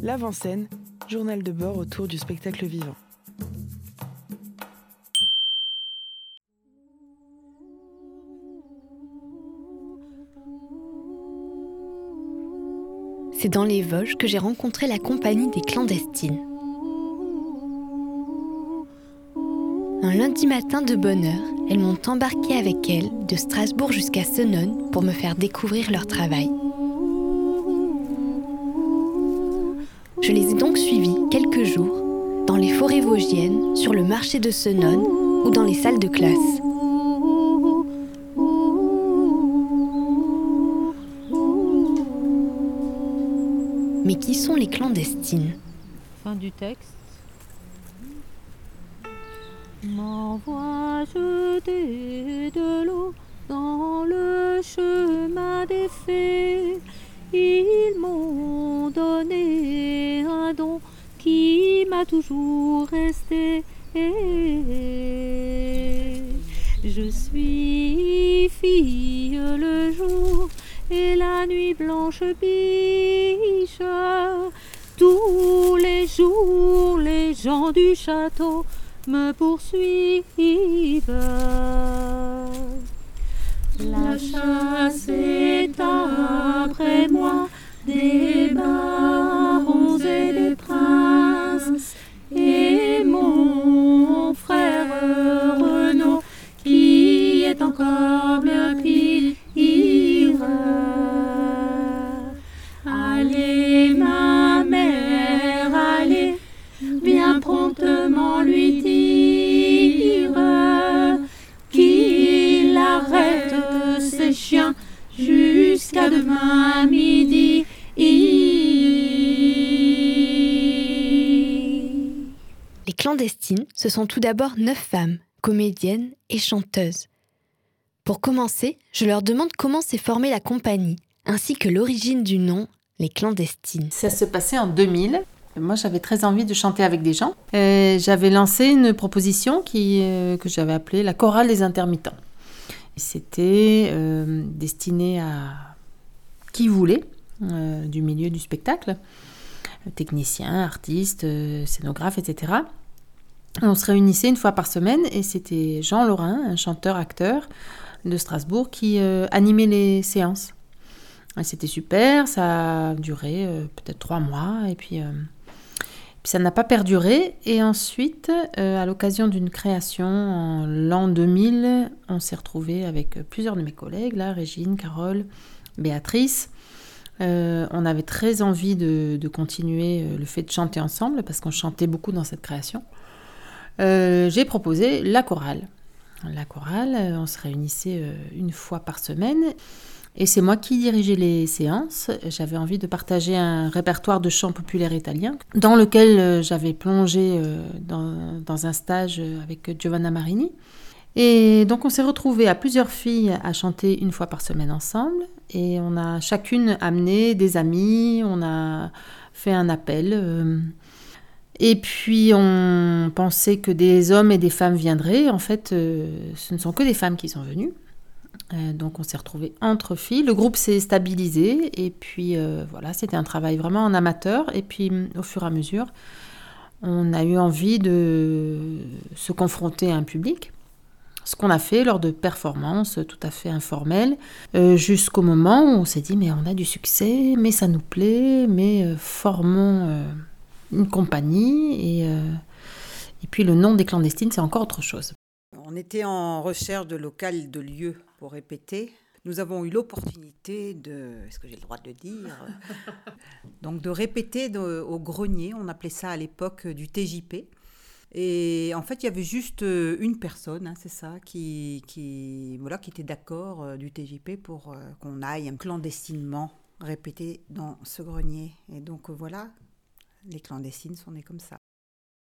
L'avant-scène, journal de bord autour du spectacle vivant. C'est dans les Vosges que j'ai rencontré la compagnie des clandestines. Un lundi matin de bonne heure, elles m'ont embarqué avec elles de Strasbourg jusqu'à Senones pour me faire découvrir leur travail. Je les ai donc suivis quelques jours dans les forêts vosgiennes, sur le marché de Senones ou dans les salles de classe. Mais qui sont les clandestines? Fin du texte. Ils m'ont donné un don qui m'a toujours resté. Je suis fille le jour et la nuit blanche biche. Tous les jours, les gens du château me poursuivent. La chasse est après moi des barons et des princes. Et mon frère Renaud qui est encore bien ce sont tout d'abord neuf femmes, comédiennes et chanteuses. Pour commencer, je leur demande comment s'est formée la compagnie, ainsi que l'origine du nom, les clandestines. Ça se passait en 2000. Moi, j'avais très envie de chanter avec des gens. J'avais lancé une proposition qui, euh, que j'avais appelée la chorale des intermittents. C'était euh, destiné à qui voulait euh, du milieu du spectacle, techniciens, artistes, euh, scénographes, etc. On se réunissait une fois par semaine et c'était Jean Laurin, un chanteur-acteur de Strasbourg, qui euh, animait les séances. C'était super, ça a duré euh, peut-être trois mois et puis, euh, puis ça n'a pas perduré. Et ensuite, à l'occasion d'une création en l'an 2000, on s'est retrouvés avec plusieurs de mes collègues, Régine, Carole, Béatrice. On avait très envie de, continuer le fait de chanter ensemble parce qu'on chantait beaucoup dans cette création. Euh, J'ai proposé la chorale. La chorale, euh, on se réunissait euh, une fois par semaine et c'est moi qui dirigeais les séances. J'avais envie de partager un répertoire de chants populaires italiens dans lequel j'avais plongé dans, dans un stage avec Giovanna Marini. Et donc on s'est retrouvés à plusieurs filles à chanter une fois par semaine ensemble. Et on a chacune amené des amis, on a fait un appel. Et puis on pensait que des hommes et des femmes viendraient. En fait, euh, ce ne sont que des femmes qui sont venues. Euh, donc on s'est retrouvés entre filles. Le groupe s'est stabilisé. Et puis euh, voilà, c'était un travail vraiment en amateur. Et puis au fur et à mesure, on a eu envie de se confronter à un public. Ce qu'on a fait lors de performances tout à fait informelles, jusqu'au moment où on s'est dit mais on a du succès, mais ça nous plaît, mais formons une compagnie et, euh, et puis le nom des clandestines c'est encore autre chose. On était en recherche de local, de lieux pour répéter. Nous avons eu l'opportunité de, est-ce que j'ai le droit de le dire, donc de répéter au grenier. On appelait ça à l'époque euh, du TJP. Et en fait, il y avait juste euh, une personne, hein, c'est ça, qui, qui, voilà, qui était d'accord du TJP pour qu'on aille clandestinement répéter dans ce grenier. Et donc voilà, les clandestines sont nées comme ça.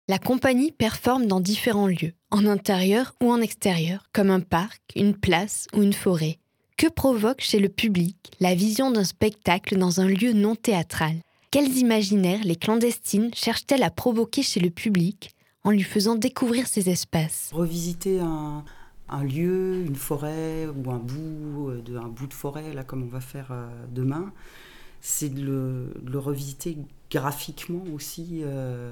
La compagnie performe dans différents lieux, en intérieur ou en extérieur, comme un parc, une place ou une forêt. Que provoque chez le public la vision d'un spectacle dans un lieu non théâtral? Quels imaginaires les clandestines cherchent-elles à provoquer chez le public en lui faisant découvrir ces espaces? Revisiter un, un lieu, une forêt ou un bout, euh, de, un bout de forêt, là, comme on va faire euh, demain, c'est de le, de le revisiter graphiquement aussi, euh,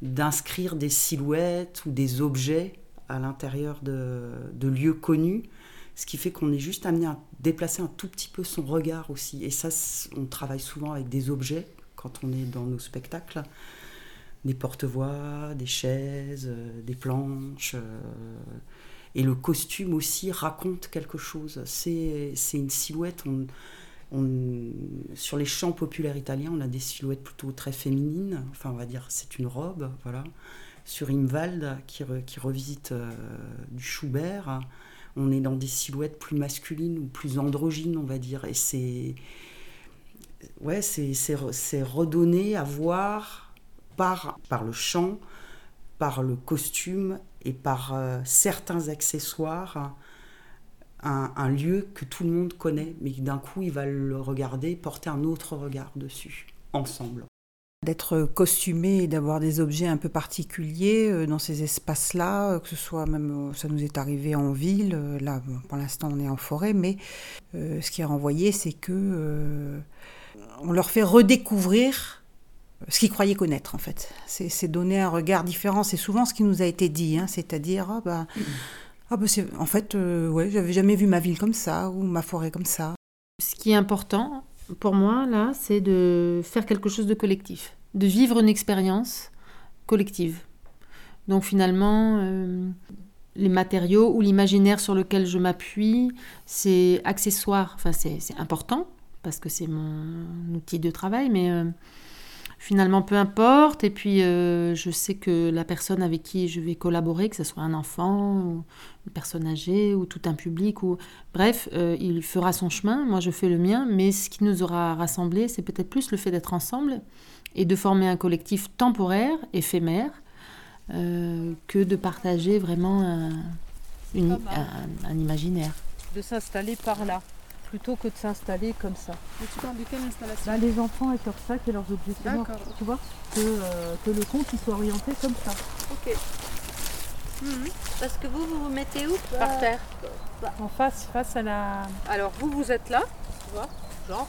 d'inscrire des silhouettes ou des objets à l'intérieur de, de lieux connus, ce qui fait qu'on est juste amené à déplacer un tout petit peu son regard aussi. Et ça, on travaille souvent avec des objets quand on est dans nos spectacles, des porte-voix, des chaises, euh, des planches. euh, et le costume aussi raconte quelque chose. C'est une silhouette. On- sur les chants populaires italiens, on a des silhouettes plutôt très féminines. Enfin, on va dire, c'est une robe, voilà. Sur Imwald, qui, qui revisite euh, du Schubert, on est dans des silhouettes plus masculines ou plus androgynes, on va dire. Et c'est. Ouais, c'est redonné à voir par, par le chant, par le costume et par euh, certains accessoires un, un lieu que tout le monde connaît, mais d'un coup il va le regarder, porter un autre regard dessus, ensemble. D'être costumé et d'avoir des objets un peu particuliers euh, dans ces espaces-là, euh, que ce soit même, euh, ça nous est arrivé en ville, là pour l'instant on est en forêt, mais ce qui est renvoyé c'est que on leur fait redécouvrir ce qu'ils croyaient connaître en fait. C'est c'est donner un regard différent, c'est souvent ce qui nous a été dit, hein, c'est-à-dire ah bah, ah bah en fait euh, ouais j'avais jamais vu ma ville comme ça ou ma forêt comme ça. Ce qui est important pour moi, là, c'est de faire quelque chose de collectif, de vivre une expérience collective. Donc finalement, euh, les matériaux ou l'imaginaire sur lequel je m'appuie, c'est accessoire, enfin c'est c'est important, parce que c'est mon outil de travail, mais euh, finalement peu importe. Et puis euh, je sais que la personne avec qui je vais collaborer, que ce soit un enfant, ou une personne âgée, ou tout un public, ou Bref, euh, il fera son chemin, moi je fais le mien, mais ce qui nous aura rassemblés, c'est peut-être plus le fait d'être ensemble et de former un collectif temporaire, éphémère, euh, que de partager vraiment un, une- un- un imaginaire. de s'installer par là, plutôt que de s'installer comme ça. Mais tu parles de quelle installation Bah, les enfants avec leur sac et leurs objets D'accord. tu vois, que, euh, que le conte il soit orienté comme ça. Ok. Parce que vous, vous vous mettez où Par terre. En face, face à la. Alors vous, vous êtes là, tu vois, genre,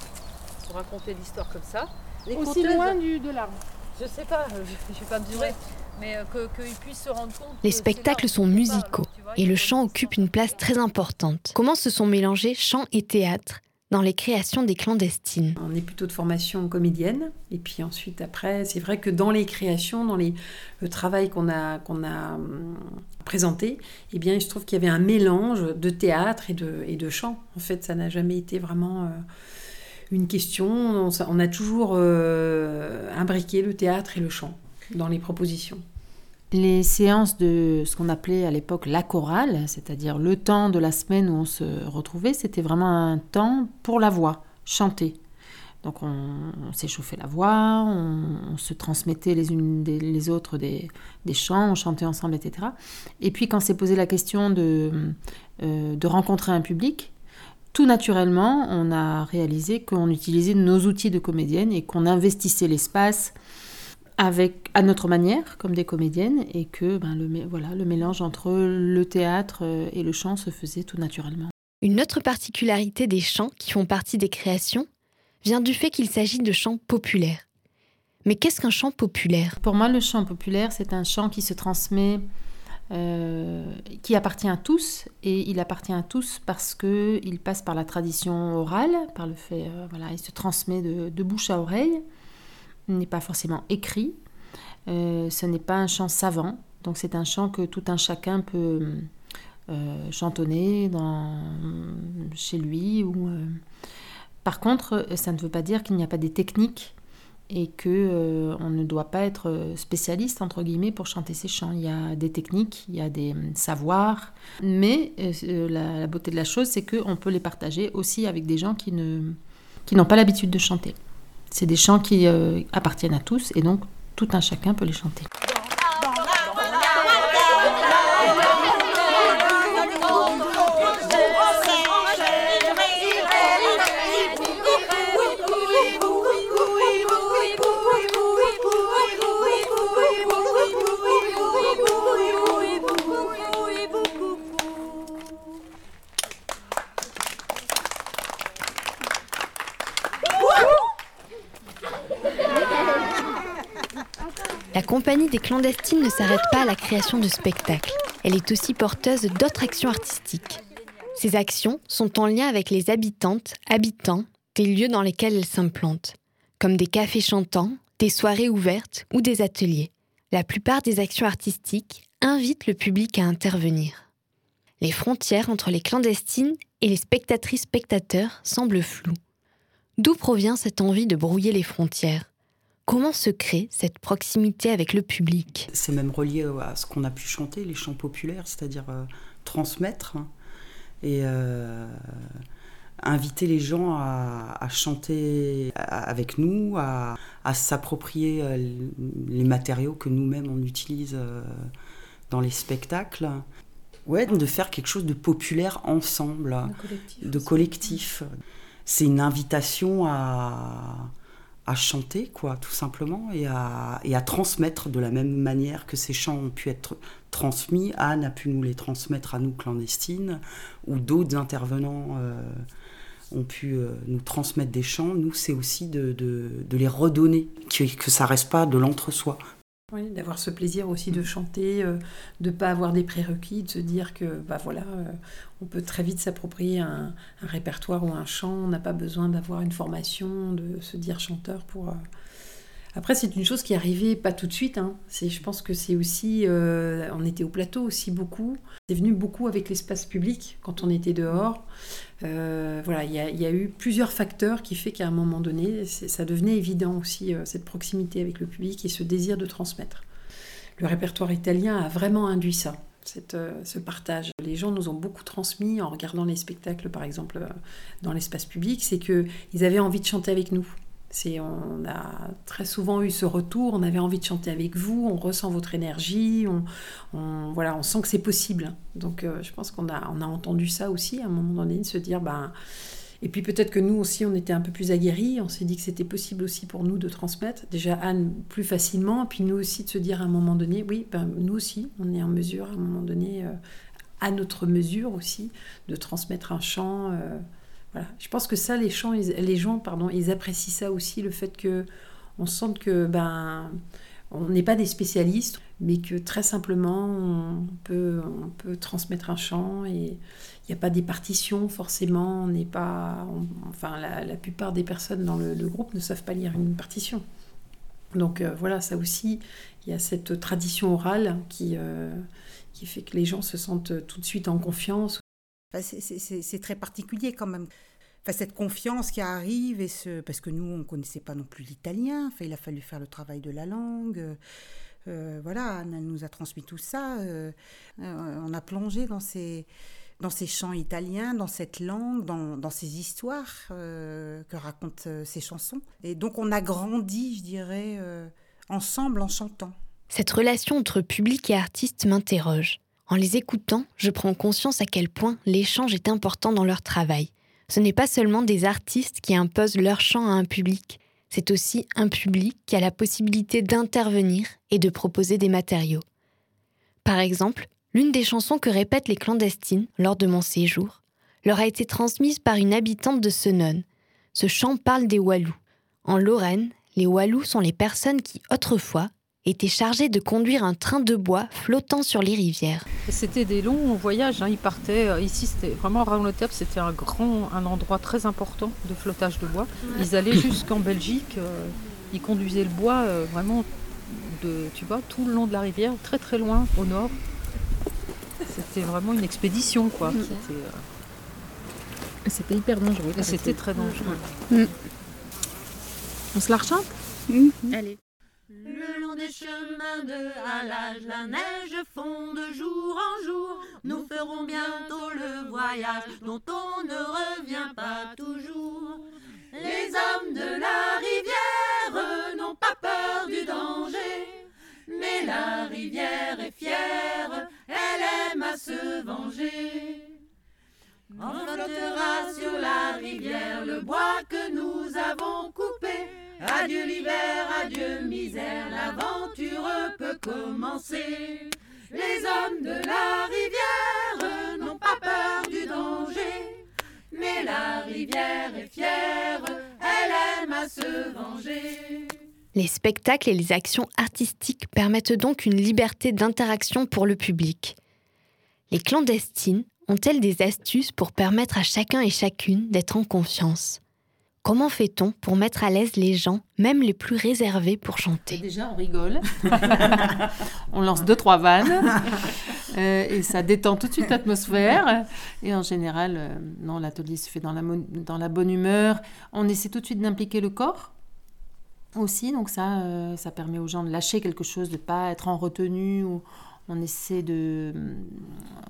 pour raconter l'histoire comme ça. Les Aussi conteuses, loin du, de l'arbre. Je sais pas, je ne vais pas mesurer, mais euh, que- qu'ils puissent se rendre compte. Les spectacles là sont musicaux et le chant occupe une place très importante. Comment se sont mélangés chant et théâtre dans les créations des clandestines? On est plutôt de formation comédienne. Et puis ensuite, après, c'est vrai que dans les créations, dans le travail qu'on a, hum, présenté, eh bien, il se trouve qu'il y avait un mélange de théâtre et de, chant. En fait, ça n'a jamais été vraiment euh, une question. On a toujours euh, imbriqué le théâtre et le chant dans les propositions. Les séances de ce qu'on appelait à l'époque la chorale, c'est-à-dire le temps de la semaine où on se retrouvait, c'était vraiment un temps pour la voix, chanter. Donc on, s'échauffait la voix, on, se transmettait les unes des, les autres des, chants, on chantait ensemble, etc. Et puis quand s'est posé la question de, euh, de rencontrer un public, tout naturellement, on a réalisé qu'on utilisait nos outils de comédienne et qu'on investissait l'espace avec à notre manière comme des comédiennes et que ben, le, voilà, le mélange entre le théâtre euh, et le chant se faisait tout naturellement. Une autre particularité des chants qui font partie des créations vient du fait qu'il s'agit de chants populaires. Mais qu'est-ce qu'un chant populaire? Pour moi, le chant populaire, c'est un chant qui se transmet, euh, qui appartient à tous, et il appartient à tous parce que il passe par la tradition orale, par le fait, euh, voilà, il se transmet de, de bouche à oreille, il n'est pas forcément écrit, euh, ce n'est pas un chant savant, donc c'est un chant que tout un chacun peut euh, chantonner chez lui. Ou, euh. Par contre, ça ne veut pas dire qu'il n'y a pas des techniques et que on ne doit pas être spécialiste entre guillemets pour chanter ces chants. Il y a des techniques, il y a des savoirs, mais la, beauté de la chose, c'est qu'on peut les partager aussi avec des gens qui n'ont pas l'habitude de chanter. C'est des chants qui euh, appartiennent à tous et donc tout un chacun peut les chanter. La compagnie des clandestines ne s'arrête pas à la création de spectacles. Elle est aussi porteuse d'autres actions artistiques. Ces actions sont en lien avec les habitantes, habitants des lieux dans lesquels elles s'implantent, comme des cafés chantants, des soirées ouvertes ou des ateliers. La plupart des actions artistiques invitent le public à intervenir. Les frontières entre les clandestines et les spectatrices-spectateurs semblent floues. D'où provient cette envie de brouiller les frontières? Comment se crée cette proximité avec le public? C'est même relié à ce qu'on a pu chanter, les chants populaires, c'est-à-dire euh, transmettre hein, et euh, inviter les gens à, chanter avec nous, à, s'approprier euh, les matériaux que nous-mêmes on utilise dans les spectacles. Ouais, de faire quelque chose de populaire ensemble, de collectif. C'est une invitation à, chanter, quoi, tout simplement, et à, et à, transmettre de la même manière que ces chants ont pu être transmis. Anne a pu nous les transmettre à nous clandestines, ou d'autres intervenants euh, ont pu euh, nous transmettre des chants. Nous, c'est aussi de, les redonner, que, que ça reste pas de l'entre-soi. Oui, d'avoir ce plaisir aussi de chanter, euh, de ne pas avoir des prérequis, de se dire que bah voilà, euh, on peut très vite s'approprier un, répertoire ou un chant, on n'a pas besoin d'avoir une formation, de se dire chanteur pour, euh, après, c'est une chose qui arrivée pas tout de suite. Hein. Je pense que c'est aussi, euh, on était au plateau aussi beaucoup. C'est venu beaucoup avec l'espace public quand on était dehors. Euh, voilà, il y, a eu plusieurs facteurs qui fait qu'à un moment donné, ça devenait évident aussi euh, cette proximité avec le public et ce désir de transmettre. Le répertoire italien a vraiment induit ça. Ce partage. Les gens nous ont beaucoup transmis en regardant les spectacles, par exemple, dans l'espace public, c'est qu'ils avaient envie de chanter avec nous on a très souvent eu ce retour, on avait envie de chanter avec vous, on ressent votre énergie, on, voilà, on sent que c'est possible. Donc euh, je pense qu'on a, on a entendu ça aussi à un moment donné, de se dire, ben, et puis peut-être que nous aussi, on était un peu plus aguerris, on s'est dit que c'était possible aussi pour nous de transmettre, déjà Anne plus facilement, puis nous aussi de se dire à un moment donné, oui, ben, nous aussi, on est en mesure à un moment donné, euh, à notre mesure aussi, de transmettre un chant. Euh, je pense que ça, les, gens, apprécient ça aussi, le fait que on sente que ben on n'est pas des spécialistes, mais que très simplement on peut, transmettre un chant et il n'y a pas des partitions forcément. Pas, enfin la, plupart des personnes dans le, groupe ne savent pas lire une partition. Donc euh, voilà, ça aussi, il y a cette tradition orale euh, qui fait que les gens se sentent tout de suite en confiance c'est très particulier quand même. Cette confiance qui arrive, et ce, parce que nous, on ne connaissait pas non plus l'italien, il a fallu faire le travail de la langue. Euh, voilà, Anne nous a transmis tout ça. Euh, euh, on a plongé dans ces, dans ces chants italiens, dans cette langue, dans, dans ces histoires que racontent ces chansons. Et donc, on a grandi, je dirais, ensemble en chantant. Cette relation entre public et artiste m'interroge. En les écoutant, je prends conscience à quel point l'échange est important dans leur travail. Ce n'est pas seulement des artistes qui imposent leur chant à un public, c'est aussi un public qui a la possibilité d'intervenir et de proposer des matériaux. Par exemple, l'une des chansons que répètent les clandestines lors de mon séjour leur a été transmise par une habitante de Senon. Ce chant parle des Walous. En Lorraine, les Walous sont les personnes qui, autrefois, était chargé de conduire un train de bois flottant sur les rivières. C'était des longs voyages, hein. ils partaient, euh, ici c'était vraiment Raoul-Otep, c'était un grand, un endroit très important de flottage de bois. Ils allaient jusqu'en Belgique, euh, ils conduisaient le bois euh, vraiment de, tu vois, tout le long de la rivière, très très loin au nord. C'était vraiment une expédition quoi. C'était hyper dangereux. C'était très dangereux. Mm. On se la rechante? Mm. Allez. Le long des chemins de halage, la neige fond de jour en jour. Nous ferons bientôt le voyage dont on ne revient pas toujours. Les hommes de la rivière n'ont pas peur du danger. Mais la rivière est fière, elle aime à se venger. On flottera sur la rivière le bois que nous avons coupé. Adieu l'hiver, adieu misère, l'aventure peut commencer. Les hommes de la rivière n'ont pas peur du danger, mais la rivière est fière, elle aime à se venger. Les spectacles et les actions artistiques permettent donc une liberté d'interaction pour le public. Les clandestines ont-elles des astuces pour permettre à chacun et chacune d'être en confiance? Comment fait-on pour mettre à l'aise les gens, même les plus réservés pour chanter? Déjà, on rigole. on lance deux, trois vannes. Euh, et ça détend tout de suite l'atmosphère. Et en général, euh, non, l'atelier se fait dans la, dans la bonne humeur. On essaie tout de suite d'impliquer le corps aussi. Donc ça, euh, ça permet aux gens de lâcher quelque chose, de ne pas être en retenue ou on essaie de. Euh,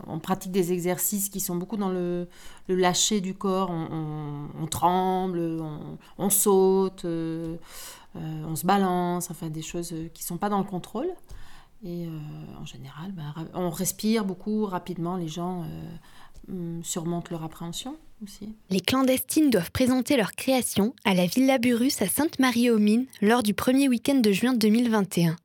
on pratique des exercices qui sont beaucoup dans le, lâcher du corps. On, tremble, on, saute, euh, euh, on se balance, enfin des choses qui ne sont pas dans le contrôle. Et en général, bah, on respire beaucoup rapidement. Les gens hum, surmontent leur appréhension aussi. Les clandestines doivent présenter leur création à la Villa Burus à Sainte-Marie-aux-Mines lors du premier week-end de juin 2021.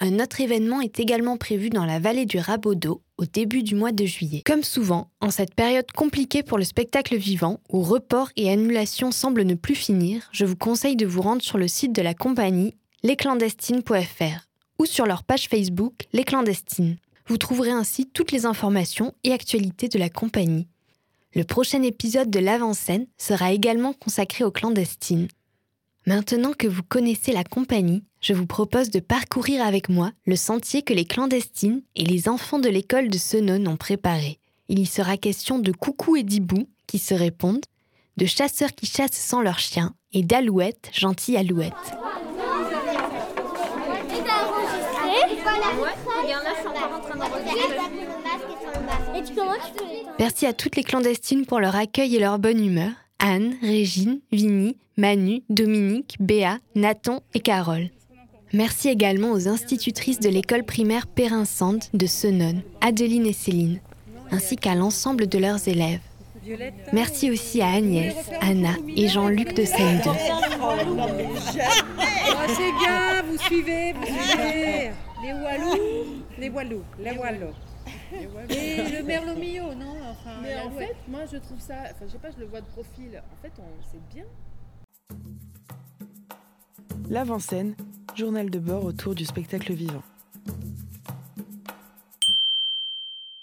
Un autre événement est également prévu dans la vallée du Rabodeau au début du mois de juillet. Comme souvent, en cette période compliquée pour le spectacle vivant, où report et annulation semblent ne plus finir, je vous conseille de vous rendre sur le site de la compagnie lesclandestines.fr ou sur leur page Facebook Les Clandestines. Vous trouverez ainsi toutes les informations et actualités de la compagnie. Le prochain épisode de l'avant-scène sera également consacré aux clandestines. Maintenant que vous connaissez la compagnie, je vous propose de parcourir avec moi le sentier que les clandestines et les enfants de l'école de Senon ont préparé. Il y sera question de coucou et d'hibou qui se répondent, de chasseurs qui chassent sans leurs chiens et d'alouettes, gentilles alouettes. Merci à toutes les clandestines pour leur accueil et leur bonne humeur. Anne, Régine, Vinnie, Manu, Dominique, Béa, Nathan et Carole. Merci également aux institutrices de l'école primaire Périnsande de Senon, Adeline et Céline, ainsi qu'à l'ensemble de leurs élèves. Merci aussi à Agnès, Anna et Jean-Luc de seine c'est bien, vous suivez, vous suivez. Les Walous, les Walous, les Walous. Et le merlot non enfin, Mais en fait, moi je trouve ça, enfin je sais pas, je le vois de profil. En fait, c'est bien. L'avant-scène, journal de bord autour du spectacle vivant.